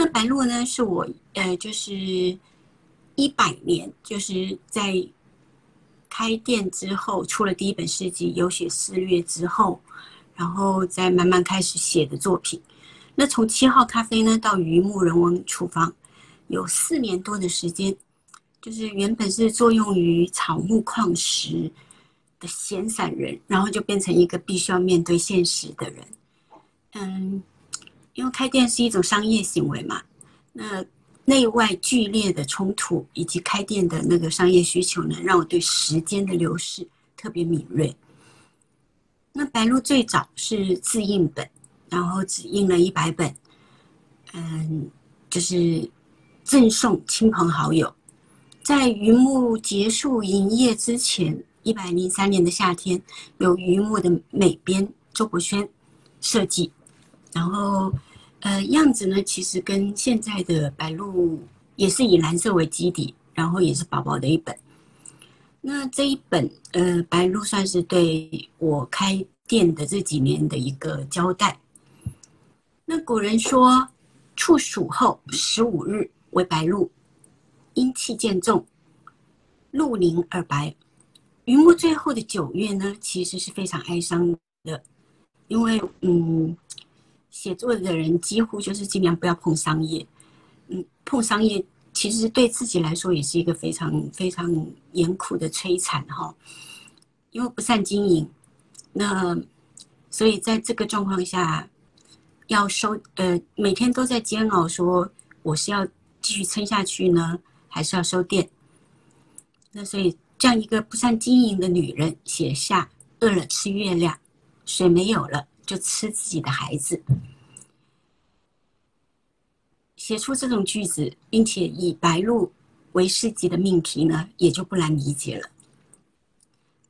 那白露呢，是我呃，就是一百年，就是在开店之后出了第一本诗集《有血肆虐》之后，然后再慢慢开始写的作品。那从七号咖啡呢到榆木人文厨房，有四年多的时间，就是原本是作用于草木矿石的闲散人，然后就变成一个必须要面对现实的人。嗯，因为开店是一种商业行为嘛，那内外剧烈的冲突以及开店的那个商业需求呢，让我对时间的流逝特别敏锐。那白鹿最早是自印本，然后只印了一百本，嗯，就是赠送亲朋好友。在榆木结束营业之前，一百零三年的夏天，由榆木的美编周国轩设计。然后，呃，样子呢，其实跟现在的白鹿也是以蓝色为基底，然后也是薄薄的一本。那这一本，呃，白鹿算是对我开店的这几年的一个交代。那古人说，处暑后十五日为白露，阴气渐重，露凝而白。榆木最后的九月呢，其实是非常哀伤的，因为，嗯。写作的人几乎就是尽量不要碰商业，嗯，碰商业其实对自己来说也是一个非常非常严酷的摧残哈，因为不善经营，那所以在这个状况下，要收呃每天都在煎熬，说我是要继续撑下去呢，还是要收店？那所以这样一个不善经营的女人写下饿了吃月亮，水没有了。就吃自己的孩子，写出这种句子，并且以白露为诗集的命题呢，也就不难理解了。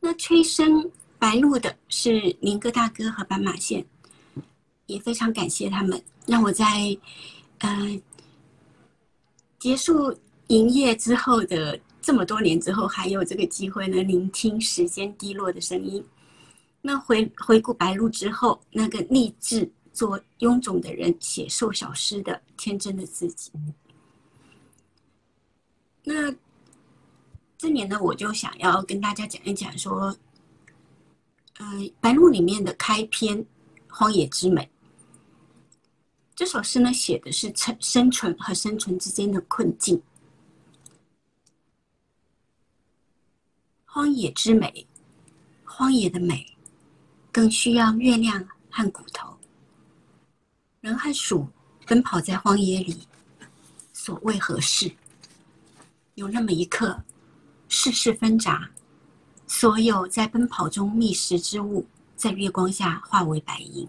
那催生白露的是林哥大哥和斑马线，也非常感谢他们，让我在呃结束营业之后的这么多年之后，还有这个机会呢，聆听时间滴落的声音。那回回顾白露之后，那个立志做臃肿的人写瘦小诗的天真的自己。那这年呢，我就想要跟大家讲一讲说，呃，白露里面的开篇《荒野之美》这首诗呢，写的是生生存和生存之间的困境。荒野之美，荒野的美。更需要月亮和骨头。人和鼠奔跑在荒野里，所谓何事？有那么一刻，世事纷杂，所有在奔跑中觅食之物，在月光下化为白银。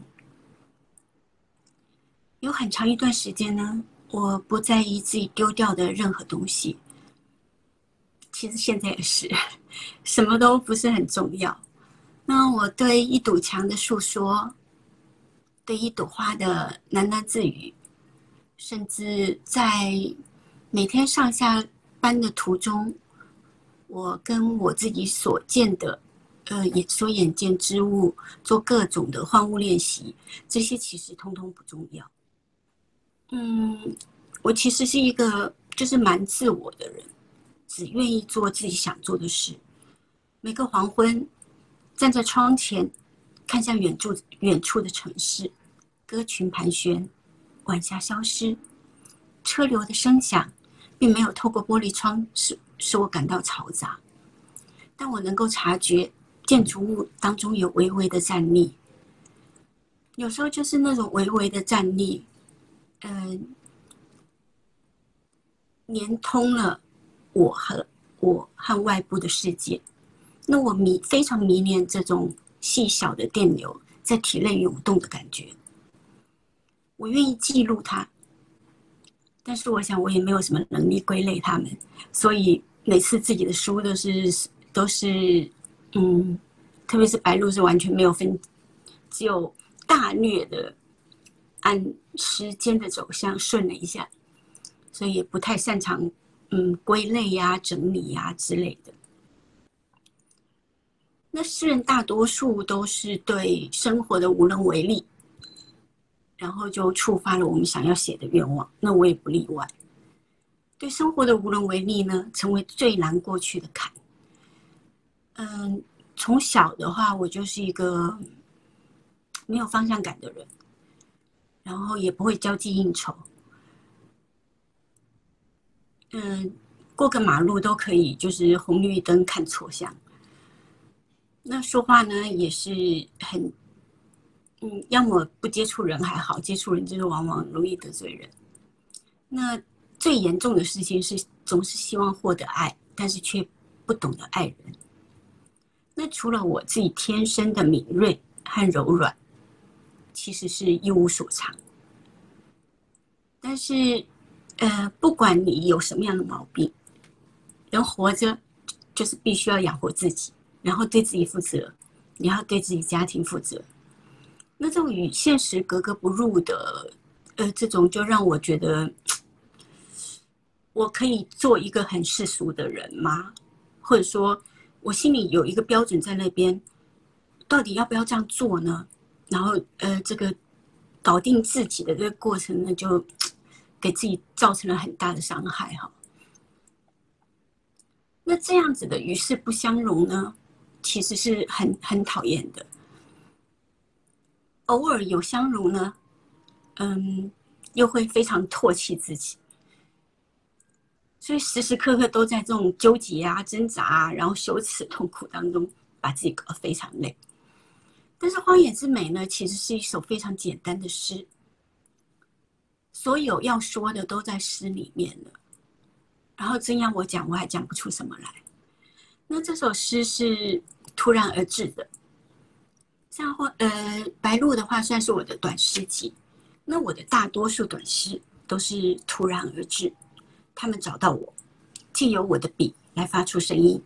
有很长一段时间呢，我不在意自己丢掉的任何东西。其实现在也是，什么都不是很重要。那我对一堵墙的诉说，对一朵花的喃喃自语，甚至在每天上下班的途中，我跟我自己所见的，呃，眼所眼见之物做各种的换物练习，这些其实通通不重要。嗯，我其实是一个就是蛮自我的人，只愿意做自己想做的事。每个黄昏。站在窗前，看向远处远处的城市，歌群盘旋，晚霞消失，车流的声响，并没有透过玻璃窗使使我感到嘈杂，但我能够察觉建筑物当中有微微的站立，有时候就是那种微微的站立，嗯，连通了我和我和外部的世界。那我迷非常迷恋这种细小的电流在体内涌动的感觉，我愿意记录它，但是我想我也没有什么能力归类它们，所以每次自己的书都是都是嗯，特别是白露是完全没有分，只有大略的按时间的走向顺了一下，所以也不太擅长嗯归类呀、整理呀之类的。那诗人大多数都是对生活的无能为力，然后就触发了我们想要写的愿望。那我也不例外。对生活的无能为力呢，成为最难过去的坎。嗯，从小的话，我就是一个没有方向感的人，然后也不会交际应酬。嗯，过个马路都可以，就是红绿灯看错向。那说话呢，也是很，嗯，要么不接触人还好，接触人就是往往容易得罪人。那最严重的事情是，总是希望获得爱，但是却不懂得爱人。那除了我自己天生的敏锐和柔软，其实是一无所长。但是。呃，不管你有什么样的毛病，人活着就是必须要养活自己，然后对自己负责，你要对自己家庭负责。那这种与现实格格不入的，呃，这种就让我觉得，我可以做一个很世俗的人吗？或者说，我心里有一个标准在那边，到底要不要这样做呢？然后，呃，这个搞定自己的这个过程呢，就。给自己造成了很大的伤害，哈。那这样子的与世不相容呢，其实是很很讨厌的。偶尔有相容呢，嗯，又会非常唾弃自己，所以时时刻刻都在这种纠结啊、挣扎啊，然后羞耻、痛苦当中，把自己搞得非常累。但是《荒野之美》呢，其实是一首非常简单的诗。所有要说的都在诗里面了，然后真要我讲，我还讲不出什么来。那这首诗是突然而至的，像或呃白鹭的话，算是我的短诗集。那我的大多数短诗都是突然而至，他们找到我，借由我的笔来发出声音。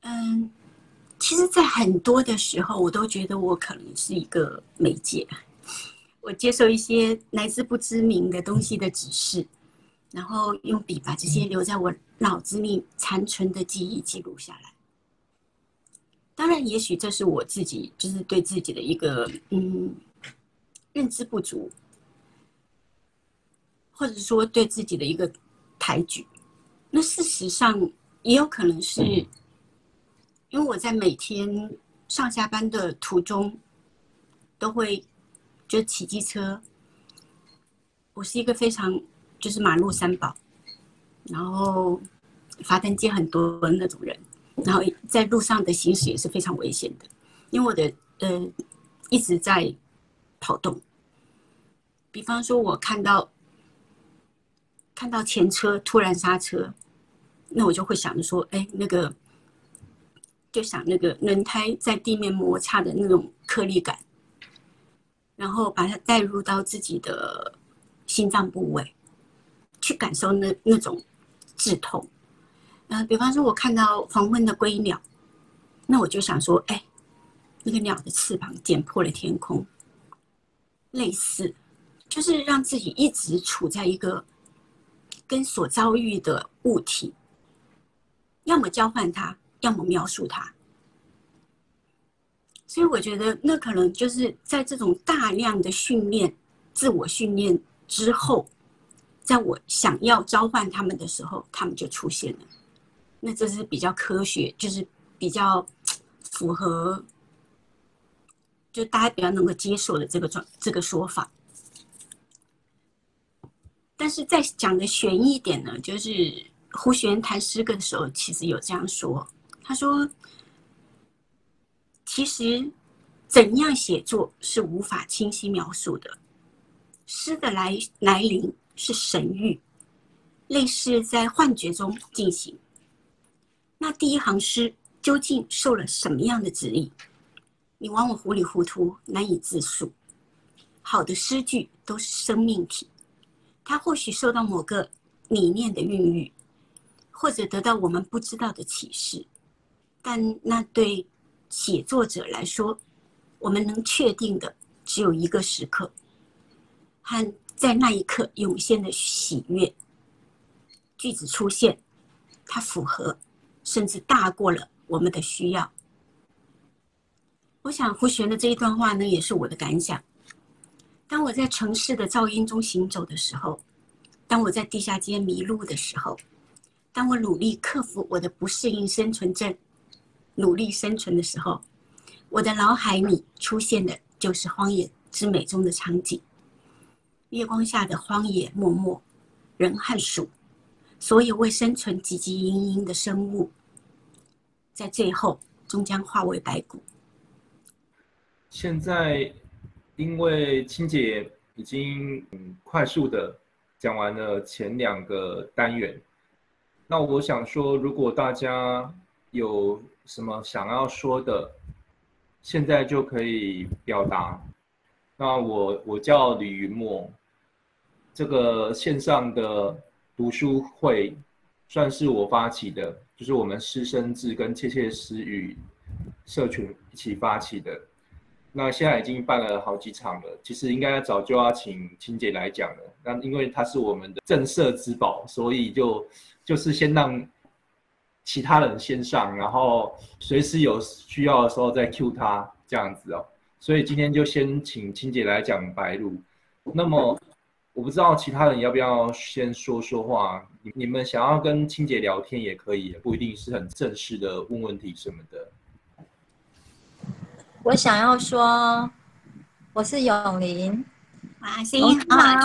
嗯，其实，在很多的时候，我都觉得我可能是一个媒介。我接受一些来自不知名的东西的指示，然后用笔把这些留在我脑子里残存的记忆记录下来。当然，也许这是我自己就是对自己的一个嗯认知不足，或者说对自己的一个抬举。那事实上也有可能是，因为我在每天上下班的途中都会。就骑机车，我是一个非常就是马路三宝，然后罚单接很多的那种人，然后在路上的行驶也是非常危险的，因为我的呃一直在跑动。比方说，我看到看到前车突然刹车，那我就会想着说，哎，那个就想那个轮胎在地面摩擦的那种颗粒感。然后把它带入到自己的心脏部位，去感受那那种刺痛。呃，比方说，我看到黄昏的归鸟，那我就想说，哎，那个鸟的翅膀剪破了天空，类似，就是让自己一直处在一个跟所遭遇的物体，要么交换它，要么描述它。所以我觉得，那可能就是在这种大量的训练、自我训练之后，在我想要召唤他们的时候，他们就出现了。那这是比较科学，就是比较符合，就大家比较能够接受的这个状这个说法。但是在讲的玄一点呢，就是胡璇谈诗歌的时候，其实有这样说，他说。其实，怎样写作是无法清晰描述的。诗的来来临是神谕，类似在幻觉中进行。那第一行诗究竟受了什么样的指引？你往往糊里糊涂，难以自述。好的诗句都是生命体，它或许受到某个理念的孕育，或者得到我们不知道的启示，但那对。写作者来说，我们能确定的只有一个时刻，和在那一刻涌现的喜悦。句子出现，它符合，甚至大过了我们的需要。我想胡璇的这一段话呢，也是我的感想。当我在城市的噪音中行走的时候，当我在地下街迷路的时候，当我努力克服我的不适应生存症，努力生存的时候，我的脑海里出现的就是《荒野之美》中的场景：月光下的荒野默默，人和鼠，所有为生存汲汲营营的生物，在最后终将化为白骨。现在，因为青姐已经快速的讲完了前两个单元，那我想说，如果大家有什么想要说的，现在就可以表达。那我我叫李云墨，这个线上的读书会算是我发起的，就是我们师生制跟窃窃私语社群一起发起的。那现在已经办了好几场了，其实应该早就要请青姐来讲了。那因为她是我们的镇社之宝，所以就就是先让其他人先上，然后随时有需要的时候再 Q 她这样子哦。所以今天就先请青姐来讲白鹿。那么我不知道其他人要不要先说说话，你你们想要跟青姐聊天也可以，不一定是很正式的问问题什么的。我想要说，我是永林，哇，声音好好，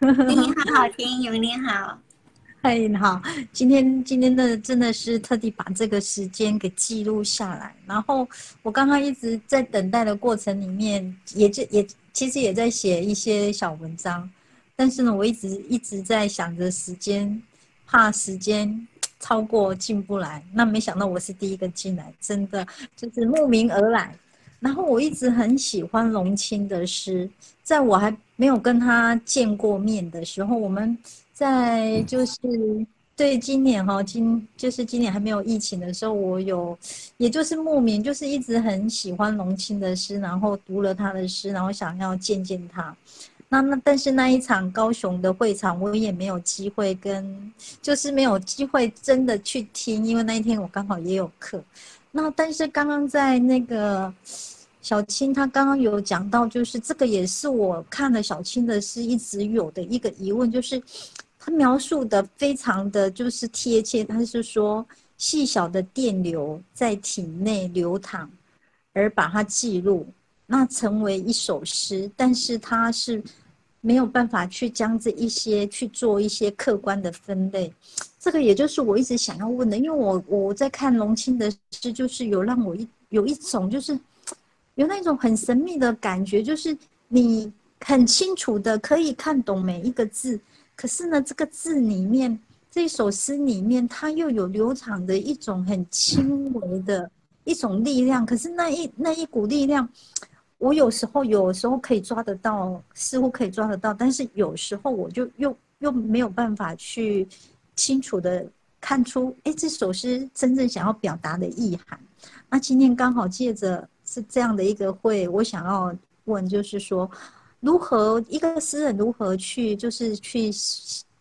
声音好好听，永林好，嗨，好，今天今天的真的是特地把这个时间给记录下来，然后我刚刚一直在等待的过程里面，也就也其实也在写一些小文章，但是呢，我一直一直在想着时间，怕时间超过进不来，那没想到我是第一个进来，真的就是慕名而来。然后我一直很喜欢龙青的诗，在我还没有跟他见过面的时候，我们在就是对今年哈，今就是今年还没有疫情的时候，我有，也就是慕名，就是一直很喜欢龙青的诗，然后读了他的诗，然后想要见见他。那那但是那一场高雄的会场，我也没有机会跟，就是没有机会真的去听，因为那一天我刚好也有课。那但是刚刚在那个。小青他刚刚有讲到，就是这个也是我看了小青的诗一直有的一个疑问，就是他描述的非常的就是贴切。他是说细小的电流在体内流淌，而把它记录，那成为一首诗。但是他是没有办法去将这一些去做一些客观的分类。这个也就是我一直想要问的，因为我我在看龙青的诗，就是有让我一有一种就是。有那种很神秘的感觉，就是你很清楚的可以看懂每一个字，可是呢，这个字里面，这首诗里面，它又有流淌的一种很轻微的一种力量。可是那一那一股力量，我有时候有时候可以抓得到，似乎可以抓得到，但是有时候我就又又没有办法去清楚的看出，哎，这首诗真正想要表达的意涵。那今天刚好借着。是这样的一个会，我想要问，就是说，如何一个诗人如何去，就是去，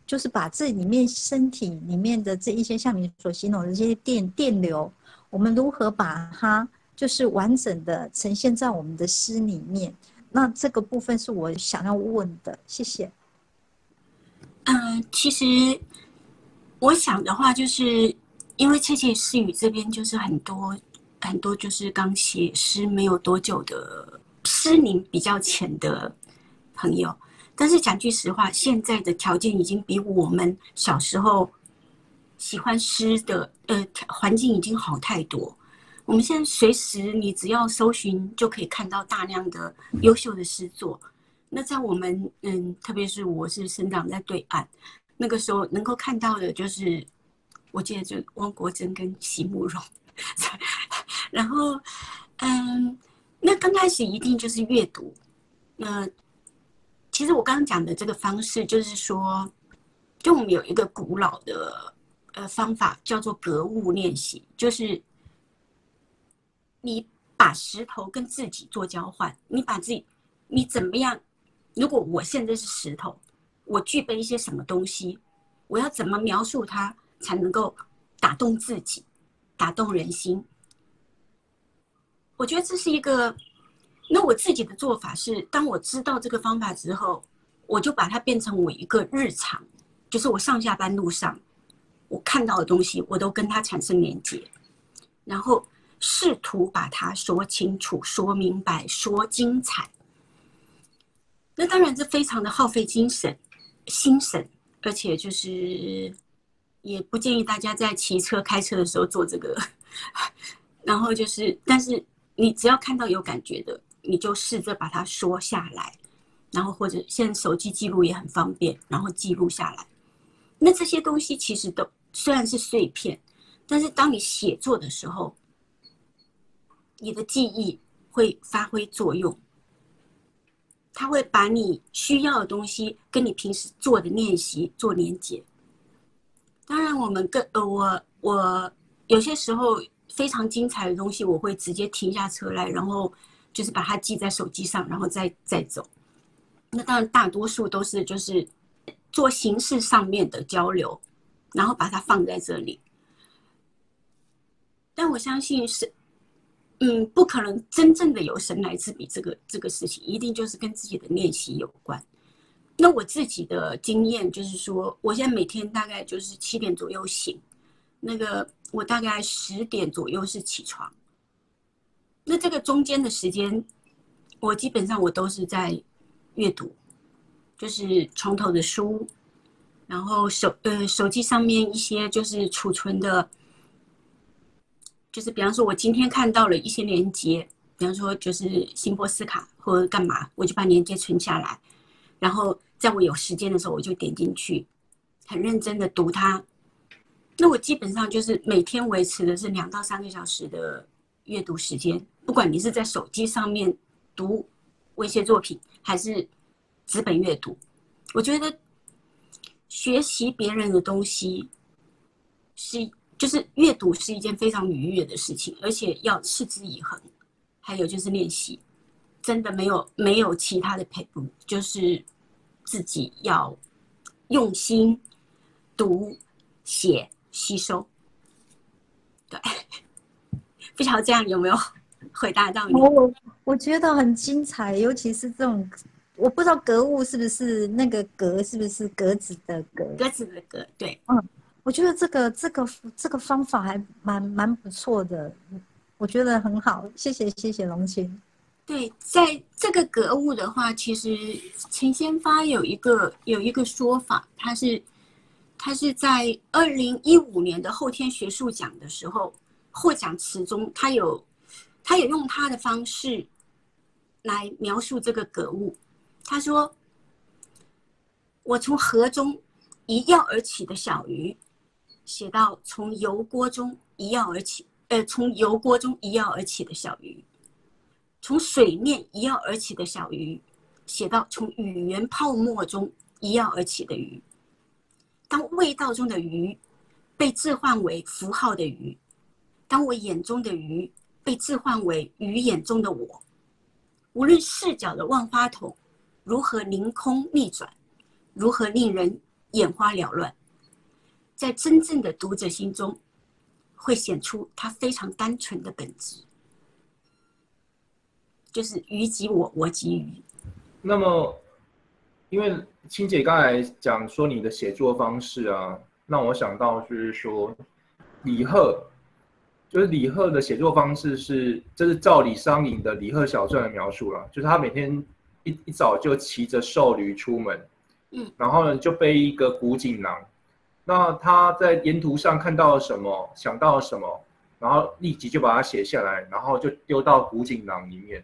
就是把这里面身体里面的这一些像你所形容的这些电电流，我们如何把它就是完整的呈现在我们的诗里面？那这个部分是我想要问的，谢谢。嗯，其实我想的话，就是因为窃窃私语这边就是很多。很多就是刚写诗没有多久的诗龄比较浅的朋友，但是讲句实话，现在的条件已经比我们小时候喜欢诗的呃环境已经好太多。我们现在随时你只要搜寻就可以看到大量的优秀的诗作。那在我们嗯，特别是我是生长在对岸，那个时候能够看到的就是，我记得就汪国真跟席慕容。然后，嗯，那刚开始一定就是阅读。那其实我刚刚讲的这个方式，就是说，就我们有一个古老的呃方法，叫做格物练习，就是你把石头跟自己做交换，你把自己，你怎么样？如果我现在是石头，我具备一些什么东西？我要怎么描述它才能够打动自己？打动人心，我觉得这是一个那我自己的做法是，当我知道这个方法之后，我就把它变成我一个日常，就是我上下班路上我看到的东西，我都跟它产生连接，然后试图把它说清楚、说明白、说精彩。那当然，这非常的耗费精神、心神，而且就是也不建议大家在骑车、开车的时候做这个。然后就是，但是你只要看到有感觉的，你就试着把它说下来，然后或者现在手机记录也很方便，然后记录下来。那这些东西其实都虽然是碎片，但是当你写作的时候，你的记忆会发挥作用，它会把你需要的东西跟你平时做的练习做连接。当然，我们跟呃，我我有些时候。非常精彩的东西，我会直接停下车来，然后就是把它记在手机上，然后再再走。那当然，大多数都是就是做形式上面的交流，然后把它放在这里。但我相信是，嗯，不可能真正的有神来之笔这个这个事情，一定就是跟自己的练习有关。那我自己的经验就是说，我现在每天大概就是七点左右醒，那个。我大概十点左右是起床，那这个中间的时间，我基本上我都是在阅读，就是床头的书，然后手呃手机上面一些就是储存的，就是比方说我今天看到了一些连接，比方说就是辛波斯卡或者干嘛，我就把连接存下来，然后在我有时间的时候，我就点进去，很认真的读它。那我基本上就是每天维持的是两到三个小时的阅读时间，不管你是在手机上面读文学作品，还是纸本阅读，我觉得学习别人的东西是就是阅读是一件非常愉悦的事情，而且要持之以恒。还有就是练习，真的没有没有其他的陪读，就是自己要用心读写。吸收，对，不晓得这样有没有回答到你？我我觉得很精彩，尤其是这种，我不知道格物是不是那个格是不是格子的格，格子的格，对，嗯，我觉得这个这个这个方法还蛮蛮不错的，我觉得很好，谢谢谢谢龙青。对，在这个格物的话，其实陈先发有一个有一个说法，他是。他是在二零一五年的后天学术奖的时候获奖词中，他有，他也用他的方式来描述这个格物。他说：“我从河中一跃而起的小鱼，写到从油锅中一跃而起，呃，从油锅中一跃而起的小鱼，从水面一跃而起的小鱼，写到从语言泡沫中一跃而起的鱼。”当味道中的鱼被置换为符号的鱼，当我眼中的鱼被置换为鱼眼中的我，无论视角的万花筒如何凌空逆转，如何令人眼花缭乱，在真正的读者心中，会显出他非常单纯的本质，就是鱼即我，我即鱼。那么。因为青姐刚才讲说你的写作方式啊，让我想到就是说，李贺，就是李贺的写作方式是，这是照李商隐的《李贺小传》的描述了，就是他每天一一早就骑着瘦驴出门，嗯，然后呢就背一个古锦囊，那他在沿途上看到了什么，想到了什么，然后立即就把它写下来，然后就丢到古锦囊里面。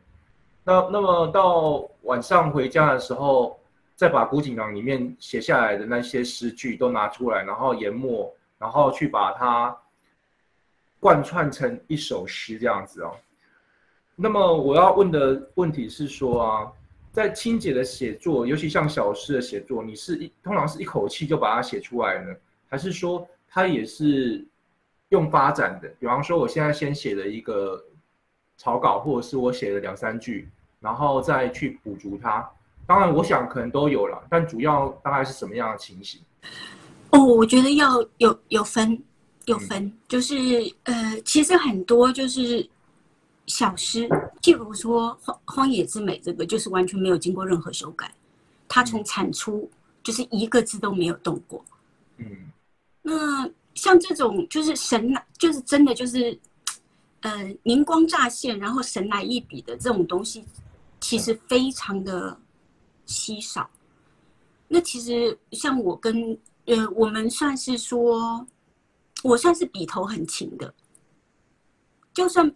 那那么到晚上回家的时候。再把古锦囊里面写下来的那些诗句都拿出来，然后研墨，然后去把它贯穿成一首诗这样子哦。那么我要问的问题是说啊，在清姐的写作，尤其像小诗的写作，你是一通常是一口气就把它写出来呢，还是说它也是用发展的？比方说，我现在先写了一个草稿，或者是我写了两三句，然后再去补足它。当然，我想可能都有了，但主要大概是什么样的情形？哦，我觉得要有有分，有分，就是呃，其实很多就是小诗譬如说《荒荒野之美》这个，就是完全没有经过任何修改，它从产出就是一个字都没有动过。嗯，那像这种就是神，就是真的就是，呃，灵光乍现，然后神来一笔的这种东西，其实非常的稀少。那其实像我跟呃，我们算是说，我算是笔头很勤的，就算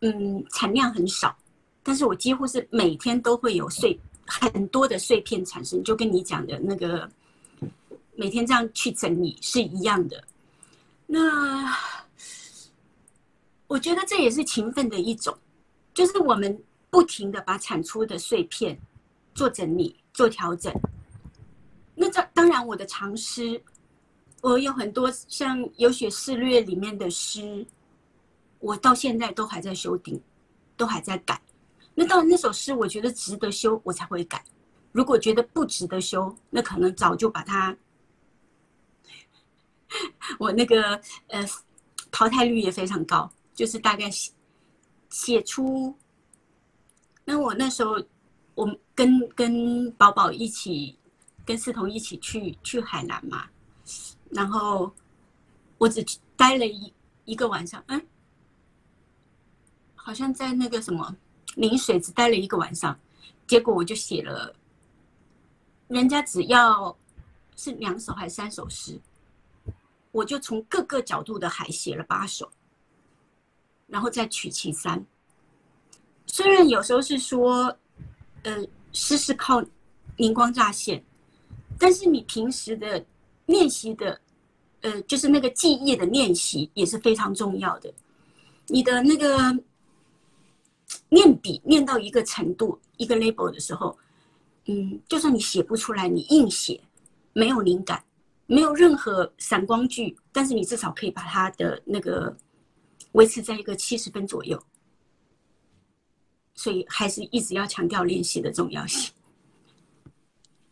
嗯产量很少，但是我几乎是每天都会有碎很多的碎片产生，就跟你讲的那个每天这样去整理是一样的。那我觉得这也是勤奋的一种，就是我们不停的把产出的碎片做整理、做调整。那这当然，我的长诗，我有很多像《有雪肆略》里面的诗，我到现在都还在修订，都还在改。那到那首诗，我觉得值得修，我才会改。如果觉得不值得修，那可能早就把它，我那个呃淘汰率也非常高，就是大概写写出。那我那时候，我跟跟宝宝一起。跟思彤一起去去海南嘛，然后我只待了一一个晚上，哎，好像在那个什么陵水只待了一个晚上，结果我就写了，人家只要是两首还是三首诗，我就从各个角度的海写了八首，然后再取其三。虽然有时候是说，呃，诗是靠灵光乍现。但是你平时的练习的，呃，就是那个记忆的练习也是非常重要的。你的那个练笔练到一个程度、一个 level 的时候，嗯，就算你写不出来，你硬写，没有灵感，没有任何闪光句，但是你至少可以把它的那个维持在一个七十分左右。所以还是一直要强调练习的重要性。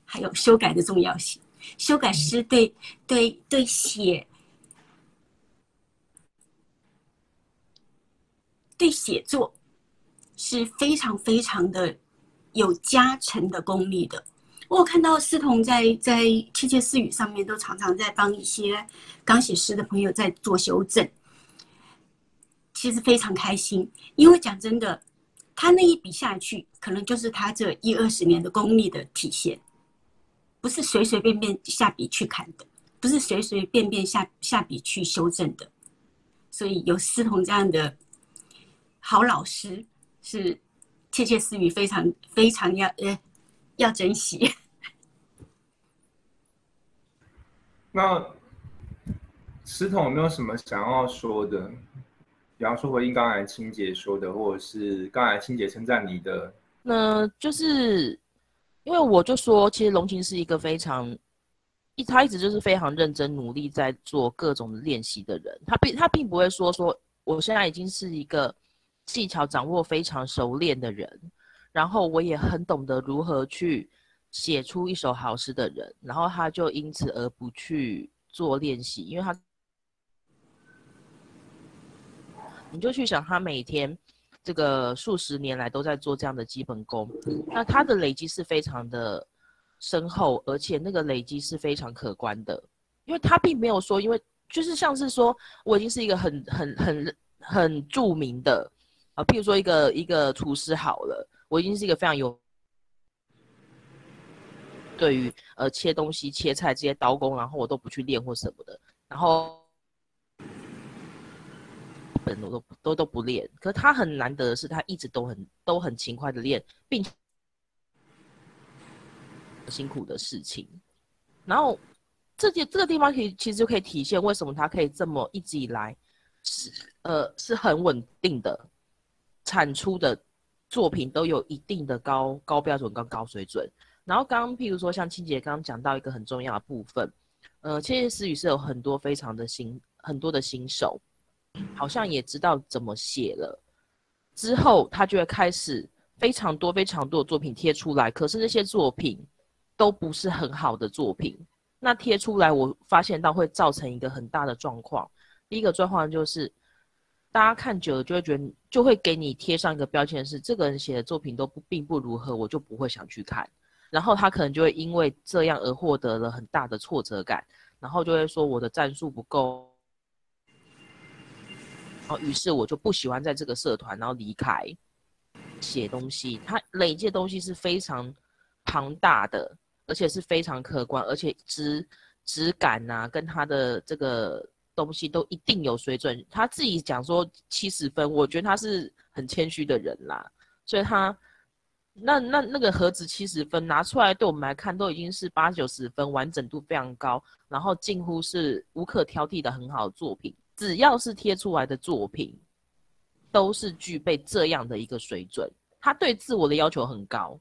还有修改的重要性，修改师对对对写对写作是非常非常的有加成的功力的。我有看到思彤在在窃窃私语上面都常常在帮一些刚写诗的朋友在做修正，其实非常开心，因为讲真的，他那一笔下去，可能就是他这一二十年的功力的体现。不是随随便便下笔去砍的，不是随随便便下下笔去修正的，所以有思彤这样的好老师，是窃窃私语非常非常要呃要珍惜。那石彤有没有什么想要说的？比方说回应刚才青姐说的，或者是刚才青姐称赞你的，那就是。因为我就说，其实龙琴是一个非常一，他一直就是非常认真努力在做各种练习的人。他并他并不会说说，我现在已经是一个技巧掌握非常熟练的人，然后我也很懂得如何去写出一首好诗的人，然后他就因此而不去做练习，因为他，你就去想他每天。这个数十年来都在做这样的基本功，那他的累积是非常的深厚，而且那个累积是非常可观的，因为他并没有说，因为就是像是说我已经是一个很很很很著名的啊，譬如说一个一个厨师好了，我已经是一个非常有对于呃切东西切菜这些刀工，然后我都不去练或什么的，然后。本我都都都不练，可他很难得的是，他一直都很都很勤快的练，并辛苦的事情。然后这件这个地方可以其实就可以体现为什么他可以这么一直以来是呃是很稳定的产出的作品都有一定的高高标准跟高水准。然后刚刚譬如说像清洁刚刚讲到一个很重要的部分，呃，窃窃私语是有很多非常的新很多的新手。好像也知道怎么写了，之后他就会开始非常多非常多的作品贴出来，可是那些作品都不是很好的作品。那贴出来，我发现到会造成一个很大的状况。第一个状况就是，大家看久了就会觉得，就会给你贴上一个标签，是这个人写的作品都不并不如何，我就不会想去看。然后他可能就会因为这样而获得了很大的挫折感，然后就会说我的战术不够，然后于是我就不喜欢在这个社团，然后离开。写东西，他累积的东西是非常庞大的，而且是非常客观，而且质质感呐，跟他的这个东西都一定有水准。他自己讲说七十分，我觉得他是很谦虚的人啦，所以他。那那那个盒子七十分拿出来，对我们来看都已经是八九十分，完整度非常高，然后近乎是无可挑剔的很好的作品。只要是贴出来的作品，都是具备这样的一个水准。他对自我的要求很高，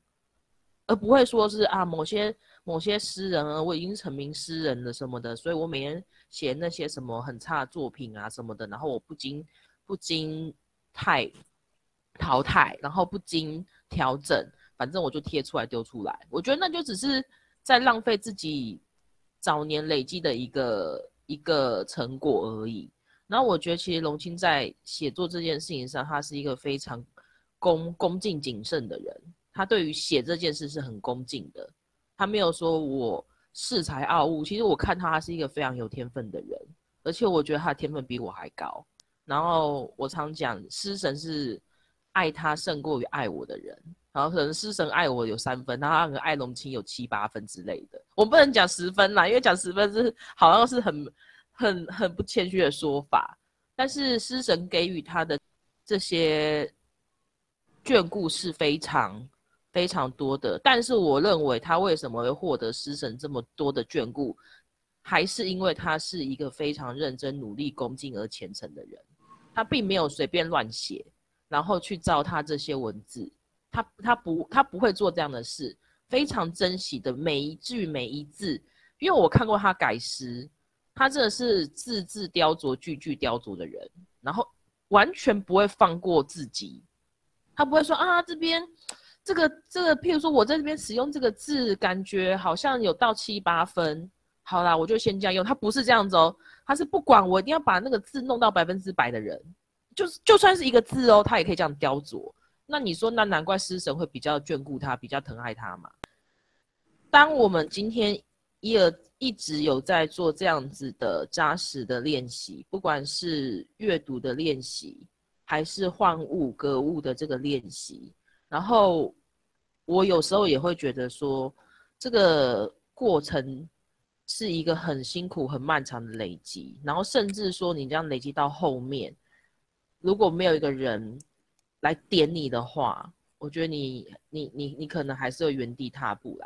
而不会说是啊某些某些诗人啊，我已经成名诗人了什么的，所以我每天写那些什么很差作品啊什么的，然后我不经不经太淘汰，然后不经。调整，反正我就贴出来丢出来。我觉得那就只是在浪费自己早年累积的一个一个成果而已。然后我觉得其实龙青在写作这件事情上，他是一个非常恭恭敬谨慎的人。他对于写这件事是很恭敬的，他没有说我恃才傲物。其实我看他，是一个非常有天分的人，而且我觉得他的天分比我还高。然后我常讲，诗神是。爱他胜过于爱我的人，然后可能师神爱我有三分，然后可能爱龙青有七八分之类的。我不能讲十分啦，因为讲十分是好像是很很很不谦虚的说法。但是师神给予他的这些眷顾是非常非常多的。但是我认为他为什么会获得师神这么多的眷顾，还是因为他是一个非常认真、努力、恭敬而虔诚的人。他并没有随便乱写。然后去造他这些文字，他他不他不会做这样的事，非常珍惜的每一句每一字，因为我看过他改诗，他真的是字字雕琢，句句雕琢的人，然后完全不会放过自己，他不会说啊这边这个这个，譬如说我在这边使用这个字，感觉好像有到七八分，好啦，我就先这样用，它不是这样子哦，它是不管我一定要把那个字弄到百分之百的人。就是就算是一个字哦，它也可以这样雕琢。那你说，那难怪师神会比较眷顾他，比较疼爱他嘛？当我们今天一而一直有在做这样子的扎实的练习，不管是阅读的练习，还是换物格物的这个练习，然后我有时候也会觉得说，这个过程是一个很辛苦、很漫长的累积，然后甚至说你这样累积到后面。如果没有一个人来点你的话，我觉得你你你你可能还是会原地踏步。